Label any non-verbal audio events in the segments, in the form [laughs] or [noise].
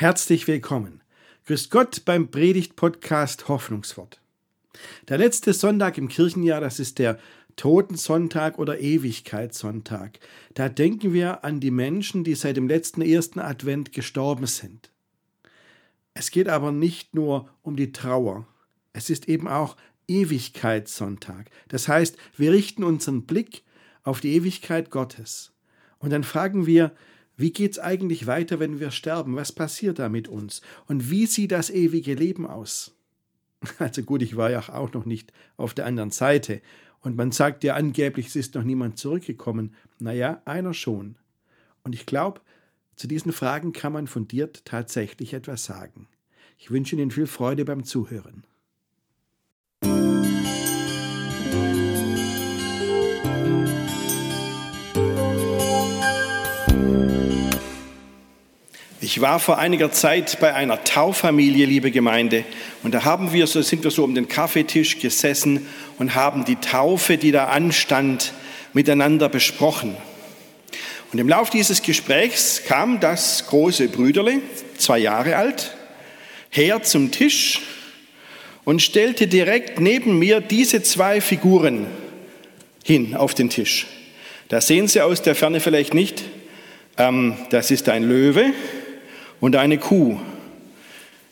Herzlich willkommen. Grüß Gott beim Predigt-Podcast Hoffnungswort. Der letzte Sonntag im Kirchenjahr, das ist der Totensonntag oder Ewigkeitssonntag. Da denken wir an die Menschen, die seit dem letzten ersten Advent gestorben sind. Es geht aber nicht nur um die Trauer. Es ist eben auch Ewigkeitssonntag. Das heißt, wir richten unseren Blick auf die Ewigkeit Gottes. Und dann fragen wir, wie geht's eigentlich weiter, wenn wir sterben? Was passiert da mit uns? Und wie sieht das ewige Leben aus? [laughs] Also gut, ich war ja auch noch nicht auf der anderen Seite. Und man sagt ja angeblich, es ist noch niemand zurückgekommen. Naja, einer schon. Und ich glaube, zu diesen Fragen kann man fundiert tatsächlich etwas sagen. Ich wünsche Ihnen viel Freude beim Zuhören. Ich war vor einiger Zeit bei einer Taufamilie, liebe Gemeinde, und da haben wir so sind wir so um den Kaffeetisch gesessen und haben die Taufe, die da anstand, miteinander besprochen. Und im Lauf dieses Gesprächs kam das große Brüderle, zwei Jahre alt, her zum Tisch und stellte direkt neben mir diese zwei Figuren hin auf den Tisch. Da sehen Sie aus der Ferne vielleicht nicht. Ähm, das ist ein Löwe und eine Kuh.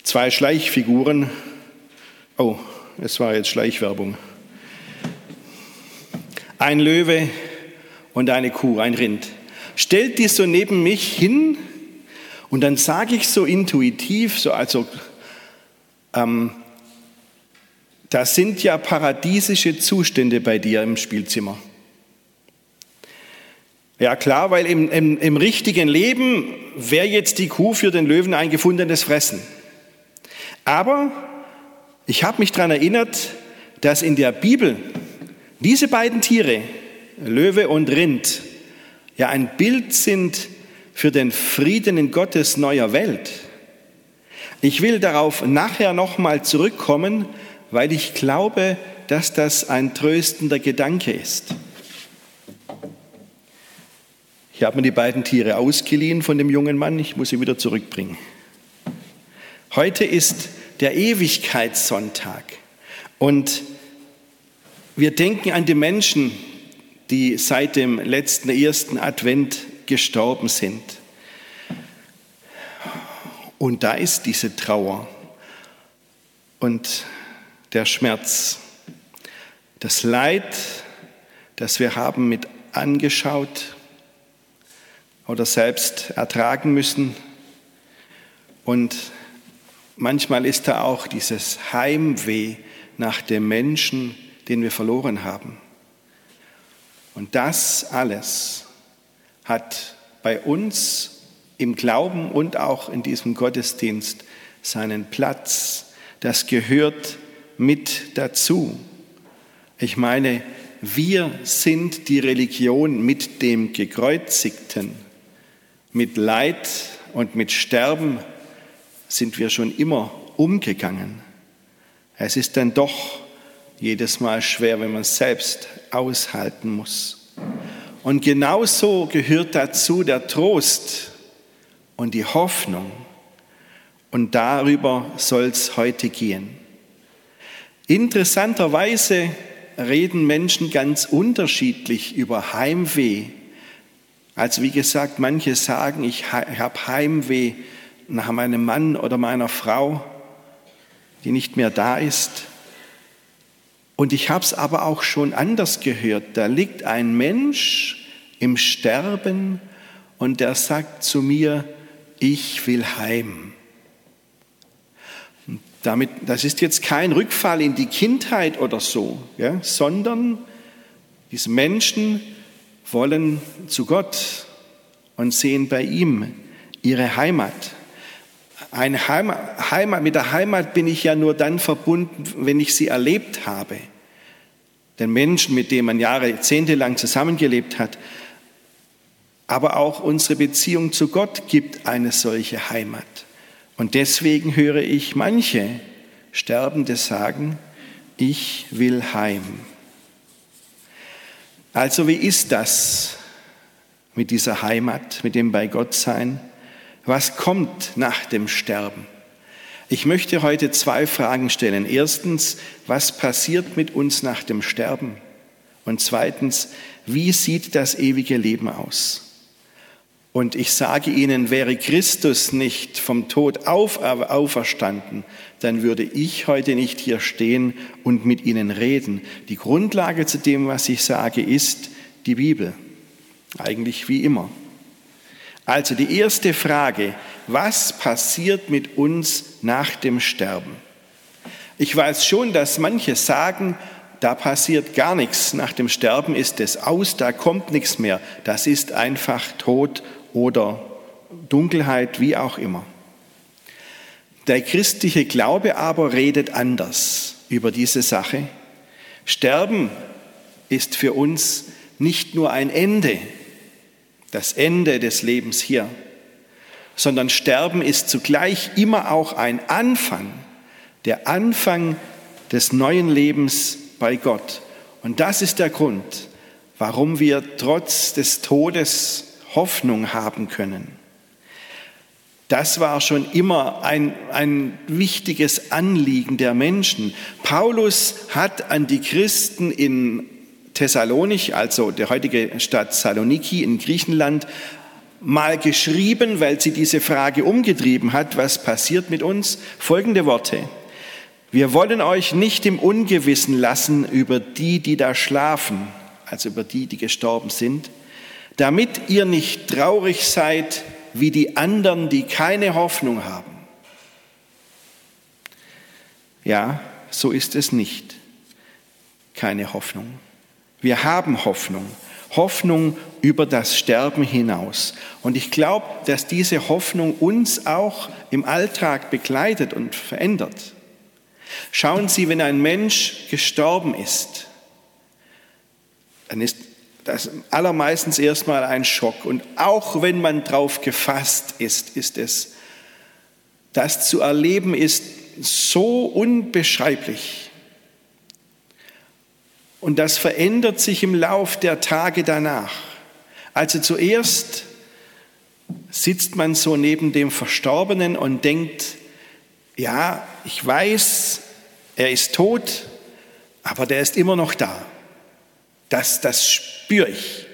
Zwei Schleichfiguren. Oh, es war jetzt Schleichwerbung. Ein Löwe und eine Kuh, ein Rind. Stellt die so neben mich hin und dann sage ich so intuitiv, so also, ähm, das sind ja paradiesische Zustände bei dir im Spielzimmer. Ja klar, weil im, im, im richtigen Leben wäre jetzt die Kuh für den Löwen ein gefundenes Fressen. Aber ich habe mich daran erinnert, dass in der Bibel diese beiden Tiere, Löwe und Rind, ja ein Bild sind für den Frieden in Gottes neuer Welt. Ich will darauf nachher nochmal zurückkommen, weil ich glaube, dass das ein tröstender Gedanke ist. Ich habe mir die beiden Tiere ausgeliehen von dem jungen Mann, ich muss sie wieder zurückbringen. Heute ist der Ewigkeitssonntag und wir denken an die Menschen, die seit dem letzten ersten Advent gestorben sind. Und da ist diese Trauer und der Schmerz, das Leid, das wir haben mit angeschaut oder selbst ertragen müssen. Und manchmal ist da auch dieses Heimweh nach dem Menschen, den wir verloren haben. Und das alles hat bei uns im Glauben und auch in diesem Gottesdienst seinen Platz. Das gehört mit dazu. Ich meine, wir sind die Religion mit dem Gekreuzigten. Mit Leid und mit Sterben sind wir schon immer umgegangen. Es ist dann doch jedes Mal schwer, wenn man es selbst aushalten muss. Und genauso gehört dazu der Trost und die Hoffnung. Und darüber soll es heute gehen. Interessanterweise reden Menschen ganz unterschiedlich über Heimweh also wie gesagt, manche sagen, ich habe Heimweh nach meinem Mann oder meiner Frau, die nicht mehr da ist. Und ich habe es aber auch schon anders gehört. Da liegt ein Mensch im Sterben und der sagt zu mir, ich will heim. damit, das ist jetzt kein Rückfall in die Kindheit oder so, ja, sondern diese Menschen wollen zu Gott und sehen bei ihm ihre Heimat. Eine Heimat, mit der Heimat bin ich ja nur dann verbunden, wenn ich sie erlebt habe. Den Menschen, mit dem man Jahre, Jahrzehnte lang zusammengelebt hat. Aber auch unsere Beziehung zu Gott gibt eine solche Heimat. Und deswegen höre ich manche Sterbende sagen, ich will heim. Also wie ist das mit dieser Heimat, mit dem bei Gott sein? Was kommt nach dem Sterben? Ich möchte heute zwei Fragen stellen. Erstens, was passiert mit uns nach dem Sterben? Und zweitens, wie sieht das ewige Leben aus? Und ich sage Ihnen, wäre Christus nicht vom Tod auf, auferstanden, dann würde ich heute nicht hier stehen und mit Ihnen reden. Die Grundlage zu dem, was ich sage, ist die Bibel. Eigentlich wie immer. Also die erste Frage, was passiert mit uns nach dem Sterben? Ich weiß schon, dass manche sagen, da passiert gar nichts. Nach dem Sterben ist es aus, da kommt nichts mehr. Das ist einfach Tod oder Dunkelheit, wie auch immer. Der christliche Glaube aber redet anders über diese Sache. Sterben ist für uns nicht nur ein Ende, das Ende des Lebens hier, sondern Sterben ist zugleich immer auch ein Anfang, der Anfang des neuen Lebens bei Gott. Und das ist der Grund, warum wir trotz des Todes Hoffnung haben können. Das war schon immer ein, ein wichtiges Anliegen der Menschen. Paulus hat an die Christen in Thessalonich, also der heutige Stadt Saloniki in Griechenland, mal geschrieben, weil sie diese Frage umgetrieben hat, was passiert mit uns? Folgende Worte. Wir wollen euch nicht im Ungewissen lassen über die, die da schlafen, also über die, die gestorben sind, damit ihr nicht traurig seid wie die anderen, die keine Hoffnung haben. Ja, so ist es nicht. Keine Hoffnung. Wir haben Hoffnung. Hoffnung über das Sterben hinaus. Und ich glaube, dass diese Hoffnung uns auch im Alltag begleitet und verändert. Schauen Sie, wenn ein Mensch gestorben ist, dann ist das allermeistens erstmal ein Schock. Und auch wenn man drauf gefasst ist, ist es, das zu erleben ist so unbeschreiblich. Und das verändert sich im Lauf der Tage danach. Also zuerst sitzt man so neben dem Verstorbenen und denkt, ja, ich weiß, er ist tot, aber der ist immer noch da. Das, das spüre ich.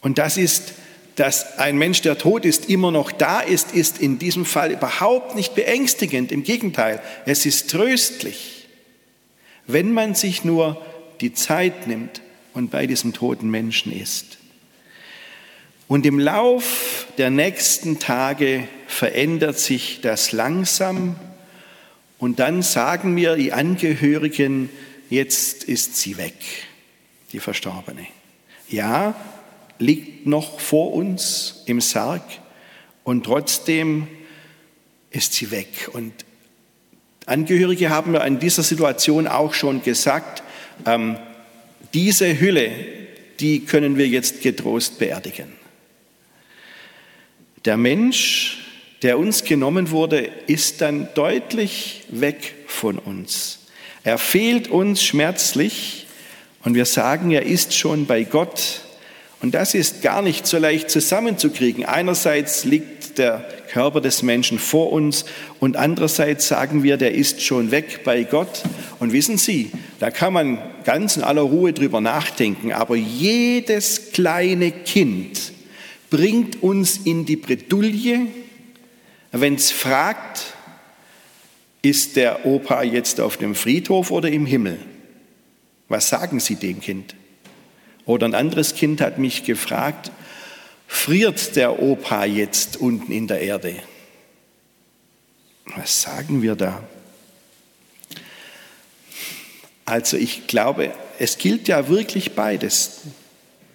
Und das ist, dass ein Mensch, der tot ist, immer noch da ist, ist in diesem Fall überhaupt nicht beängstigend. Im Gegenteil, es ist tröstlich, wenn man sich nur die Zeit nimmt und bei diesem toten Menschen ist. Und im Lauf der nächsten Tage verändert sich das langsam und dann sagen mir die Angehörigen, jetzt ist sie weg, die Verstorbene. Ja, liegt noch vor uns im Sarg und trotzdem ist sie weg. Und Angehörige haben mir in dieser Situation auch schon gesagt, ähm, diese Hülle, die können wir jetzt getrost beerdigen. Der Mensch, der uns genommen wurde, ist dann deutlich weg von uns. Er fehlt uns schmerzlich und wir sagen, er ist schon bei Gott. Und das ist gar nicht so leicht zusammenzukriegen. Einerseits liegt der Körper des Menschen vor uns und andererseits sagen wir, der ist schon weg bei Gott. Und wissen Sie, da kann man ganz in aller Ruhe drüber nachdenken, aber jedes kleine Kind bringt uns in die Bredouille, wenn es fragt, ist der Opa jetzt auf dem Friedhof oder im Himmel? Was sagen Sie dem Kind? Oder ein anderes Kind hat mich gefragt, friert der Opa jetzt unten in der Erde? Was sagen wir da? Also ich glaube, es gilt ja wirklich beides.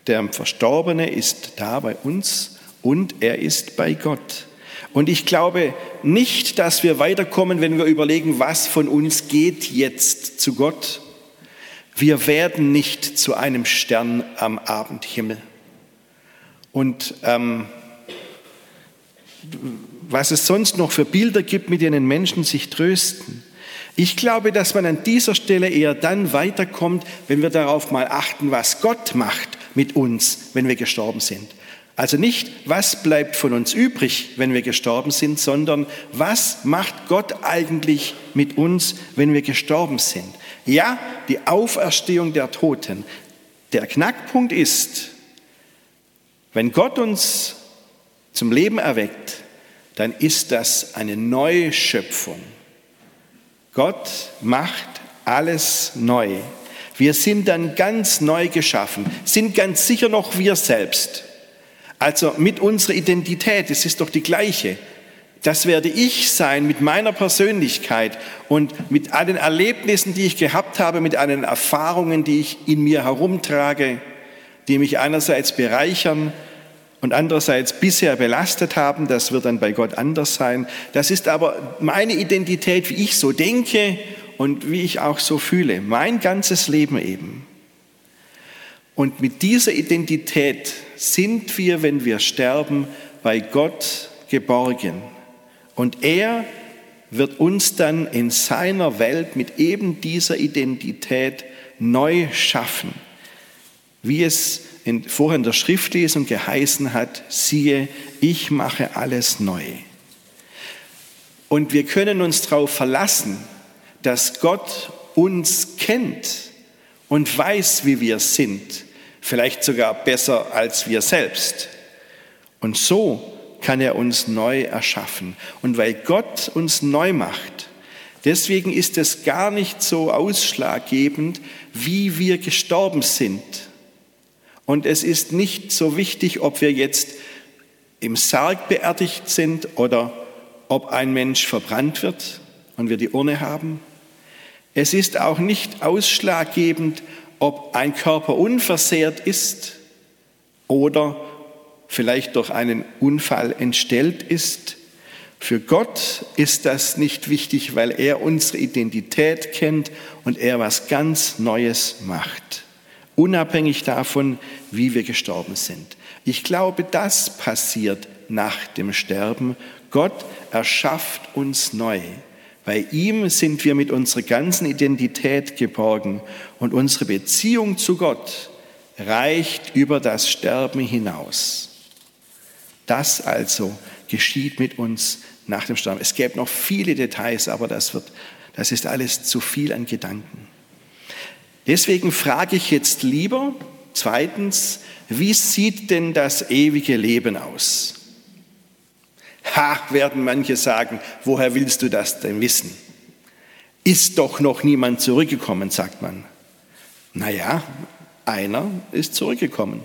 Der Verstorbene ist da bei uns und er ist bei Gott. Und ich glaube nicht, dass wir weiterkommen, wenn wir überlegen, was von uns geht jetzt zu Gott. Wir werden nicht zu einem Stern am Abendhimmel. Und ähm, was es sonst noch für Bilder gibt, mit denen Menschen sich trösten. Ich glaube, dass man an dieser Stelle eher dann weiterkommt, wenn wir darauf mal achten, was Gott macht mit uns, wenn wir gestorben sind. Also nicht, was bleibt von uns übrig, wenn wir gestorben sind, sondern was macht Gott eigentlich mit uns, wenn wir gestorben sind? Ja, die Auferstehung der Toten. Der Knackpunkt ist, wenn Gott uns zum Leben erweckt, dann ist das eine neue Schöpfung. Gott macht alles neu. Wir sind dann ganz neu geschaffen, sind ganz sicher noch wir selbst. Also mit unserer Identität, es ist doch die gleiche. Das werde ich sein mit meiner Persönlichkeit und mit allen Erlebnissen, die ich gehabt habe, mit allen Erfahrungen, die ich in mir herumtrage, die mich einerseits bereichern und andererseits bisher belastet haben. Das wird dann bei Gott anders sein. Das ist aber meine Identität, wie ich so denke und wie ich auch so fühle. Mein ganzes Leben eben. Und mit dieser Identität sind wir, wenn wir sterben, bei Gott geborgen. Und er wird uns dann in seiner Welt mit eben dieser Identität neu schaffen. Wie es in, vorhin in der Schriftlesung geheißen hat, siehe, ich mache alles neu. Und wir können uns darauf verlassen, dass Gott uns kennt und weiß, wie wir sind, vielleicht sogar besser als wir selbst. Und so kann er uns neu erschaffen. Und weil Gott uns neu macht, deswegen ist es gar nicht so ausschlaggebend, wie wir gestorben sind. Und es ist nicht so wichtig, ob wir jetzt im Sarg beerdigt sind oder ob ein Mensch verbrannt wird und wir die Urne haben. Es ist auch nicht ausschlaggebend, ob ein Körper unversehrt ist oder vielleicht durch einen Unfall entstellt ist. Für Gott ist das nicht wichtig, weil er unsere Identität kennt und er was ganz Neues macht, unabhängig davon, wie wir gestorben sind. Ich glaube, das passiert nach dem Sterben. Gott erschafft uns neu. Bei ihm sind wir mit unserer ganzen Identität geborgen und unsere Beziehung zu Gott reicht über das Sterben hinaus. Das also geschieht mit uns nach dem Sterben. Es gäbe noch viele Details, aber das, wird, das ist alles zu viel an Gedanken. Deswegen frage ich jetzt lieber, zweitens, wie sieht denn das ewige Leben aus? Ha, werden manche sagen, woher willst du das denn wissen? Ist doch noch niemand zurückgekommen, sagt man. Naja, einer ist zurückgekommen,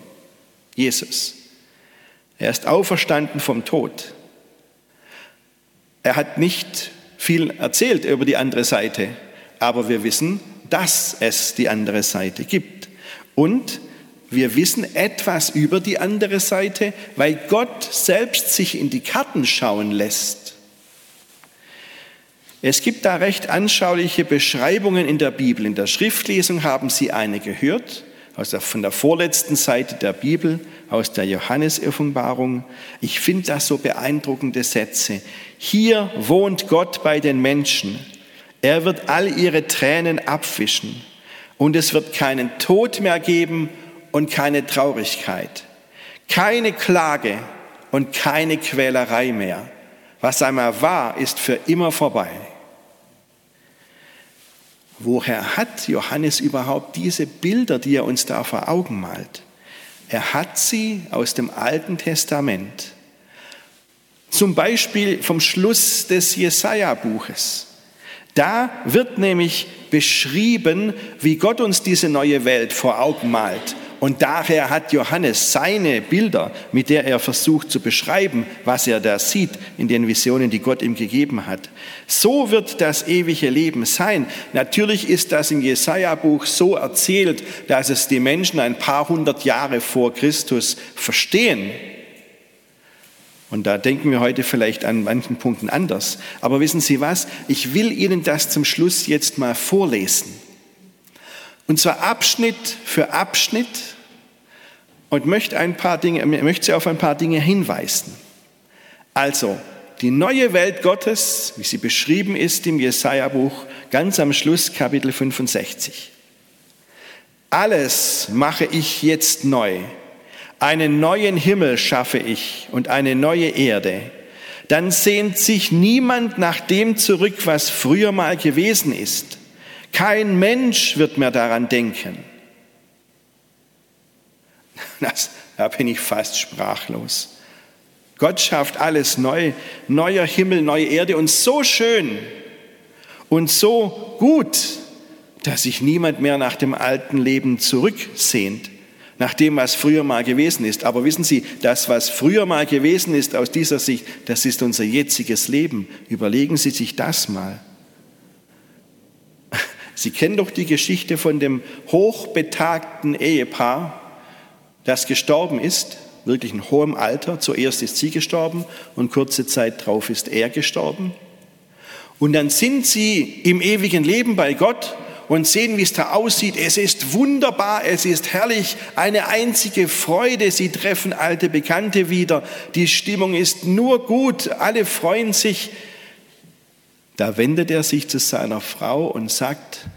Jesus. Er ist auferstanden vom Tod. Er hat nicht viel erzählt über die andere Seite, aber wir wissen, dass es die andere Seite gibt. Und wir wissen etwas über die andere Seite, weil Gott selbst sich in die Karten schauen lässt. Es gibt da recht anschauliche Beschreibungen in der Bibel. In der Schriftlesung haben Sie eine gehört, aus der, von der vorletzten Seite der Bibel, aus der Johannesoffenbarung. Ich finde das so beeindruckende Sätze. Hier wohnt Gott bei den Menschen. Er wird all ihre Tränen abwischen. Und es wird keinen Tod mehr geben und keine Traurigkeit, keine Klage und keine Quälerei mehr. Was einmal war, ist für immer vorbei. Woher hat Johannes überhaupt diese Bilder, die er uns da vor Augen malt? Er hat sie aus dem Alten Testament. Zum Beispiel vom Schluss des Jesaja-Buches. Da wird nämlich beschrieben, wie Gott uns diese neue Welt vor Augen malt. Und daher hat Johannes seine Bilder, mit der er versucht zu beschreiben, was er da sieht in den Visionen, die Gott ihm gegeben hat. So wird das ewige Leben sein. Natürlich ist das im Jesaja-Buch so erzählt, dass es die Menschen ein paar hundert Jahre vor Christus verstehen. Und da denken wir heute vielleicht an manchen Punkten anders. Aber wissen Sie was? Ich will Ihnen das zum Schluss jetzt mal vorlesen. Und zwar Abschnitt für Abschnitt und möchte, ein paar Dinge, möchte Sie auf ein paar Dinge hinweisen. Also, die neue Welt Gottes, wie sie beschrieben ist im Jesaja-Buch, ganz am Schluss, Kapitel 65. Alles mache ich jetzt neu. Einen neuen Himmel schaffe ich und eine neue Erde. Dann sehnt sich niemand nach dem zurück, was früher mal gewesen ist. Kein Mensch wird mehr daran denken. Das, da bin ich fast sprachlos. Gott schafft alles neu, neuer Himmel, neue Erde und so schön und so gut, dass sich niemand mehr nach dem alten Leben zurücksehnt, nach dem, was früher mal gewesen ist. Aber wissen Sie, das, was früher mal gewesen ist aus dieser Sicht, das ist unser jetziges Leben. Überlegen Sie sich das mal. Sie kennen doch die Geschichte von dem hochbetagten Ehepaar, das gestorben ist, wirklich in hohem Alter. Zuerst ist sie gestorben und kurze Zeit darauf ist er gestorben. Und dann sind sie im ewigen Leben bei Gott und sehen, wie es da aussieht. Es ist wunderbar, es ist herrlich, eine einzige Freude. Sie treffen alte Bekannte wieder. Die Stimmung ist nur gut, alle freuen sich. Da wendet er sich zu seiner Frau und sagt,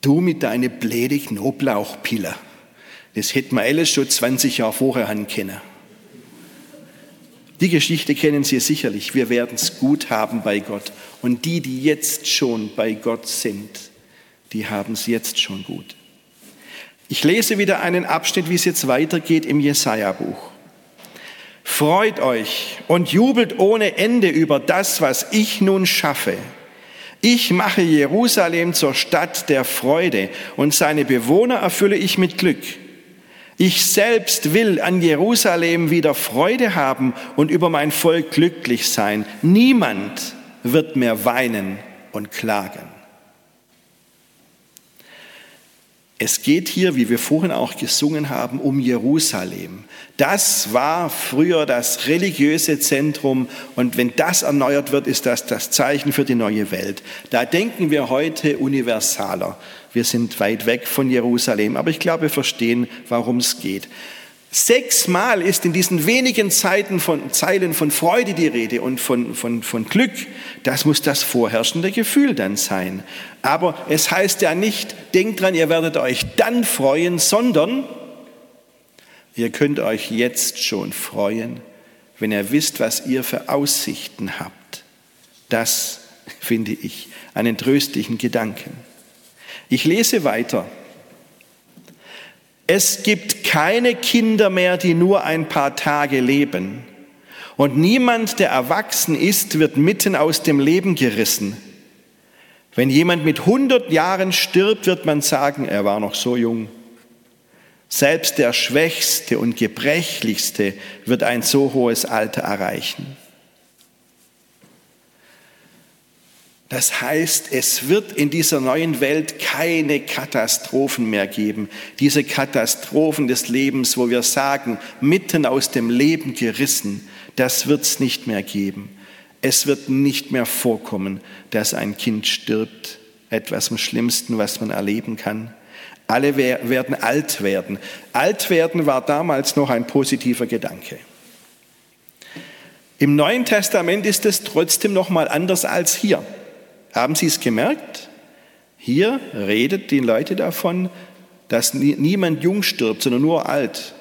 du mit deiner bläde Knoblauchpille. Das hätten wir alles schon 20 Jahre vorher können. Die Geschichte kennen Sie sicherlich. Wir werden es gut haben bei Gott. Und die, die jetzt schon bei Gott sind, die haben es jetzt schon gut. Ich lese wieder einen Abschnitt, wie es jetzt weitergeht im Jesaja-Buch. Freut euch und jubelt ohne Ende über das, was ich nun schaffe. Ich mache Jerusalem zur Stadt der Freude und seine Bewohner erfülle ich mit Glück. Ich selbst will an Jerusalem wieder Freude haben und über mein Volk glücklich sein. Niemand wird mehr weinen und klagen. Es geht hier, wie wir vorhin auch gesungen haben, um Jerusalem. Das war früher das religiöse Zentrum und wenn das erneuert wird, ist das das Zeichen für die neue Welt. Da denken wir heute universaler. Wir sind weit weg von Jerusalem, aber ich glaube, wir verstehen, warum es geht. Sechsmal ist in diesen wenigen Zeiten von, Zeilen von Freude die Rede und von, von, von Glück. Das muss das vorherrschende Gefühl dann sein. Aber es heißt ja nicht, denkt dran, ihr werdet euch dann freuen, sondern ihr könnt euch jetzt schon freuen, wenn ihr wisst, was ihr für Aussichten habt. Das finde ich einen tröstlichen Gedanken. Ich lese weiter. Es gibt keine Kinder mehr, die nur ein paar Tage leben. Und niemand, der erwachsen ist, wird mitten aus dem Leben gerissen. Wenn jemand mit 100 Jahren stirbt, wird man sagen, er war noch so jung. Selbst der Schwächste und Gebrechlichste wird ein so hohes Alter erreichen. Das heißt, es wird in dieser neuen Welt keine Katastrophen mehr geben. Diese Katastrophen des Lebens, wo wir sagen, mitten aus dem Leben gerissen, das wird es nicht mehr geben. Es wird nicht mehr vorkommen, dass ein Kind stirbt. Etwas am Schlimmsten, was man erleben kann. Alle werden alt werden. Alt werden war damals noch ein positiver Gedanke. Im Neuen Testament ist es trotzdem noch mal anders als hier. Haben Sie es gemerkt? Hier redet die Leute davon, dass niemand jung stirbt, sondern nur alt.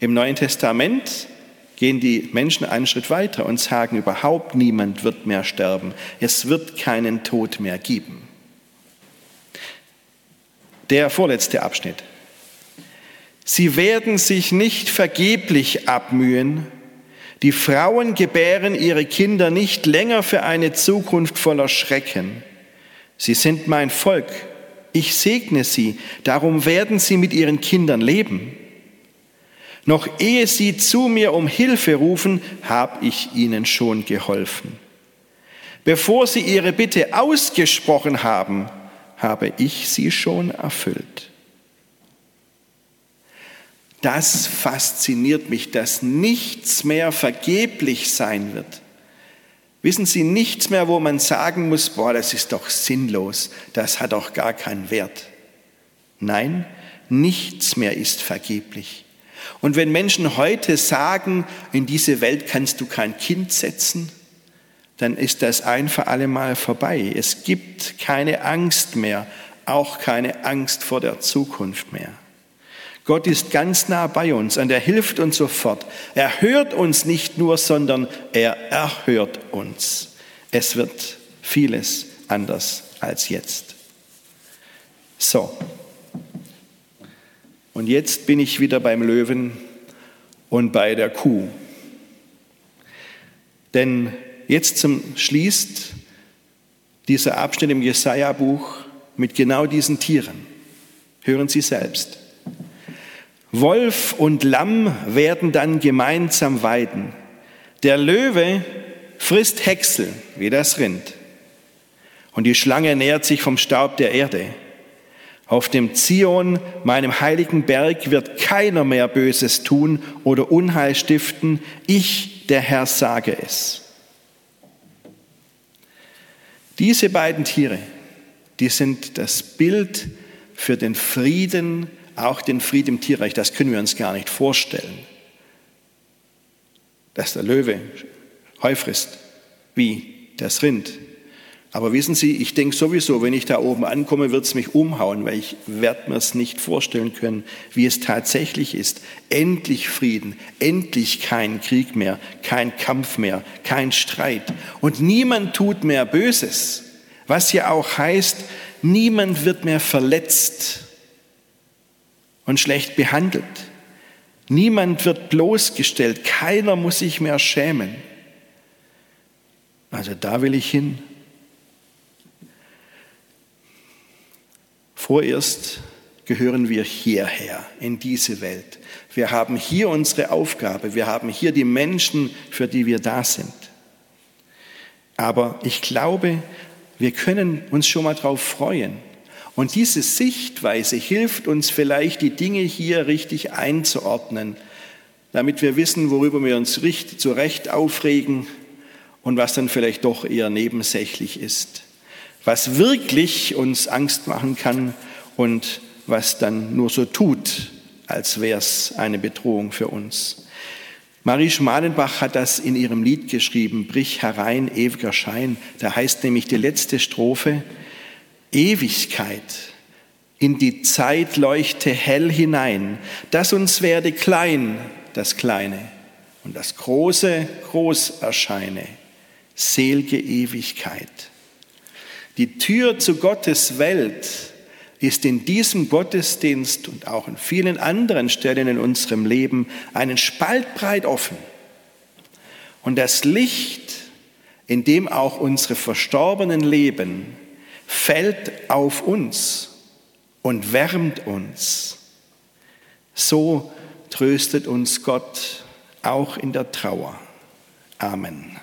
Im Neuen Testament gehen die Menschen einen Schritt weiter und sagen, überhaupt niemand wird mehr sterben. Es wird keinen Tod mehr geben. Der vorletzte Abschnitt. Sie werden sich nicht vergeblich abmühen, die Frauen gebären ihre Kinder nicht länger für eine Zukunft voller Schrecken. Sie sind mein Volk. Ich segne sie. Darum werden sie mit ihren Kindern leben. Noch ehe sie zu mir um Hilfe rufen, habe ich ihnen schon geholfen. Bevor sie ihre Bitte ausgesprochen haben, habe ich sie schon erfüllt das fasziniert mich, dass nichts mehr vergeblich sein wird. Wissen Sie, nichts mehr, wo man sagen muss, boah, das ist doch sinnlos, das hat doch gar keinen Wert. Nein, nichts mehr ist vergeblich. Und wenn Menschen heute sagen, in diese Welt kannst du kein Kind setzen, dann ist das ein für alle Mal vorbei. Es gibt keine Angst mehr, auch keine Angst vor der Zukunft mehr. Gott ist ganz nah bei uns und er hilft uns sofort. Er hört uns nicht nur, sondern er erhört uns. Es wird vieles anders als jetzt. So. Und jetzt bin ich wieder beim Löwen und bei der Kuh. Denn jetzt zum, schließt dieser Abschnitt im Jesaja-Buch mit genau diesen Tieren. Hören Sie selbst. Wolf und Lamm werden dann gemeinsam weiden. Der Löwe frisst Häcksel wie das Rind. Und die Schlange nährt sich vom Staub der Erde. Auf dem Zion, meinem heiligen Berg, wird keiner mehr Böses tun oder Unheil stiften. Ich, der Herr, sage es. Diese beiden Tiere, die sind das Bild für den Frieden, auch den Frieden im Tierreich. Das können wir uns gar nicht vorstellen. Dass der Löwe Heu frisst, wie das Rind. Aber wissen Sie, ich denke sowieso, wenn ich da oben ankomme, wird es mich umhauen, weil ich werde mir es nicht vorstellen können, wie es tatsächlich ist. Endlich Frieden, endlich kein Krieg mehr, kein Kampf mehr, kein Streit. Und niemand tut mehr Böses, was ja auch heißt, niemand wird mehr verletzt und schlecht behandelt. Niemand wird bloßgestellt, keiner muss sich mehr schämen. Also da will ich hin. Vorerst gehören wir hierher, in diese Welt. Wir haben hier unsere Aufgabe, wir haben hier die Menschen, für die wir da sind. Aber ich glaube, wir können uns schon mal darauf freuen. Und diese Sichtweise hilft uns vielleicht, die Dinge hier richtig einzuordnen, damit wir wissen, worüber wir uns zu Recht aufregen und was dann vielleicht doch eher nebensächlich ist was wirklich uns Angst machen kann und was dann nur so tut, als wäre es eine Bedrohung für uns. Marie Schmalenbach hat das in ihrem Lied geschrieben, Brich herein, ewiger Schein. Da heißt nämlich die letzte Strophe, Ewigkeit, in die Zeit leuchte hell hinein, dass uns werde klein, das Kleine, und das Große groß erscheine, selge Ewigkeit. Die Tür zu Gottes Welt ist in diesem Gottesdienst und auch in vielen anderen Stellen in unserem Leben einen Spalt breit offen. Und das Licht, in dem auch unsere Verstorbenen leben, fällt auf uns und wärmt uns. So tröstet uns Gott auch in der Trauer. Amen.